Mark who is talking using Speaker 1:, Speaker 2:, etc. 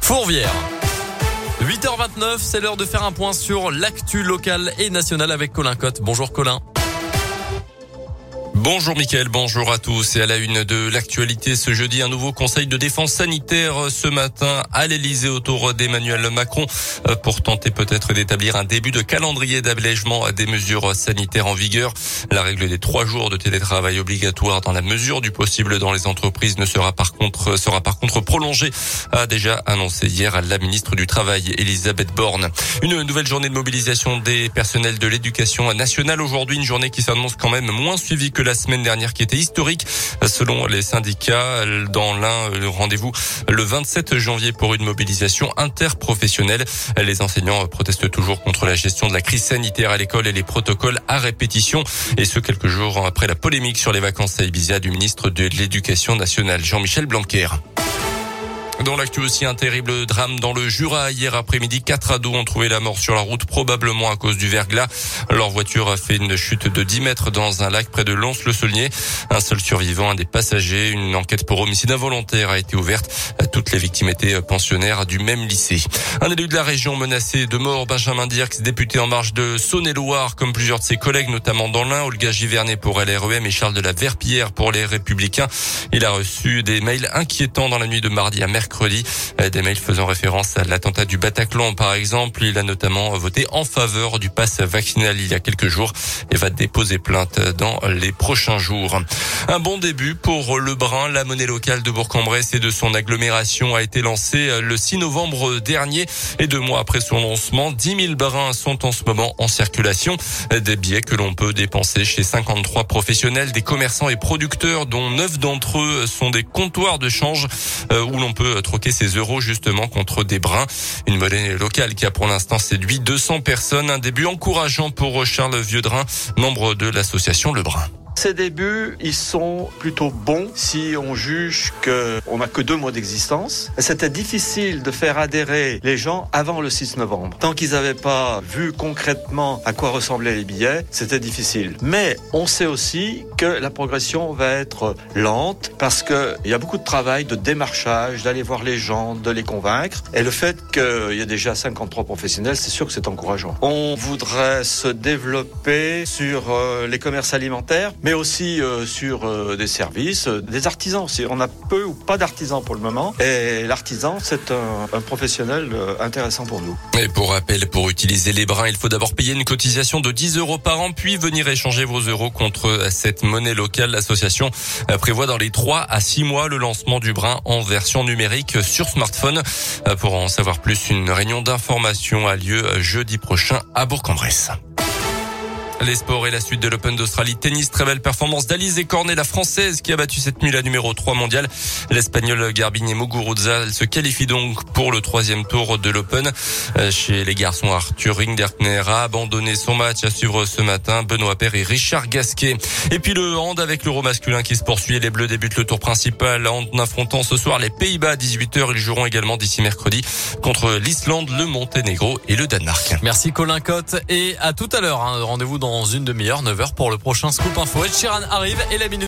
Speaker 1: Fourvière. 8h29, c'est l'heure de faire un point sur l'actu local et national avec Colin Cotte. Bonjour Colin.
Speaker 2: Bonjour Mickaël, bonjour à tous. Et à la une de l'actualité ce jeudi, un nouveau conseil de défense sanitaire ce matin à l'Elysée autour d'Emmanuel Macron euh, pour tenter peut-être d'établir un début de calendrier d'allègement des mesures sanitaires en vigueur. La règle des trois jours de télétravail obligatoire dans la mesure du possible dans les entreprises ne sera par contre, sera par contre prolongée, a déjà annoncé hier la ministre du Travail, Elisabeth Borne. Une nouvelle journée de mobilisation des personnels de l'éducation nationale aujourd'hui, une journée qui s'annonce quand même moins suivie que la semaine dernière qui était historique selon les syndicats. Dans l'un, rendez-vous le 27 janvier pour une mobilisation interprofessionnelle. Les enseignants protestent toujours contre la gestion de la crise sanitaire à l'école et les protocoles à répétition. Et ce, quelques jours après la polémique sur les vacances à Ibiza du ministre de l'Éducation nationale, Jean-Michel Blanquer. Dans l'actu aussi, un terrible drame dans le Jura. Hier après-midi, quatre ados ont trouvé la mort sur la route, probablement à cause du verglas. Leur voiture a fait une chute de 10 mètres dans un lac près de Lons-le-Saulnier. Un seul survivant, un des passagers. Une enquête pour homicide involontaire a été ouverte. Toutes les victimes étaient pensionnaires du même lycée. Un élu de la région menacé de mort, Benjamin Dirks, député en marge de Saône-et-Loire, comme plusieurs de ses collègues, notamment dans l'Ain, Olga Givernet pour LREM et Charles de la Verpillière pour les Républicains. Il a reçu des mails inquiétants dans la nuit de mardi à mercredi mercredi. Euh, des mails faisant référence à l'attentat du Bataclan, par exemple. Il a notamment voté en faveur du pass vaccinal il y a quelques jours et va déposer plainte dans les prochains jours. Un bon début pour le Brun. La monnaie locale de Bourg-en-Bresse et de son agglomération a été lancée le 6 novembre dernier et deux mois après son lancement, 10 000 brins sont en ce moment en circulation. Des billets que l'on peut dépenser chez 53 professionnels, des commerçants et producteurs dont 9 d'entre eux sont des comptoirs de change euh, où l'on peut troquer ses euros justement contre des brins. Une monnaie locale qui a pour l'instant séduit 200 personnes. Un début encourageant pour Charles Vieux-Drin, membre de l'association Le Brin.
Speaker 3: Ces débuts, ils sont plutôt bons si on juge qu'on n'a que deux mois d'existence. C'était difficile de faire adhérer les gens avant le 6 novembre. Tant qu'ils n'avaient pas vu concrètement à quoi ressemblaient les billets, c'était difficile. Mais on sait aussi que la progression va être lente parce qu'il y a beaucoup de travail de démarchage, d'aller voir les gens, de les convaincre. Et le fait qu'il y a déjà 53 professionnels, c'est sûr que c'est encourageant. On voudrait se développer sur euh, les commerces alimentaires, aussi euh, sur euh, des services, euh, des artisans. On a peu ou pas d'artisans pour le moment. Et l'artisan, c'est un, un, professionnel intéressant pour nous.
Speaker 2: Et pour rappel, pour utiliser les brins, il faut d'abord payer une cotisation de 10 euros par an, puis venir échanger vos euros contre cette monnaie locale. L'association prévoit dans les 3 à 6 mois le lancement du brin en version numérique sur smartphone. Pour en savoir plus, une réunion d'information a lieu jeudi prochain à Bourg-en-Bresse. Les sports et la suite de l'Open d'Australie. Tennis, très belle performance d'Alizé Cornet, la française qui a battu cette nuit la numéro 3 mondiale. L'espagnol Garbine Muguruza se qualifie donc pour le troisième tour de l'Open. Euh, chez les garçons, Arthur Ringderkner a abandonné son match à suivre ce matin. Benoît Père et Richard Gasquet. Et puis le hand avec l'euro masculin qui se poursuit. Les Bleus débutent le tour principal en affrontant ce soir les Pays-Bas à 18h. Ils joueront également d'ici mercrredi contre l'Islande, le Monténégro et le Danemark.
Speaker 1: Merci Colin Cotte et à tout à l'heure. Hein. Rendez-vous dans dans une demi-heure, 9h pour le prochain Scoop Info. Ed Sheeran arrive et la minute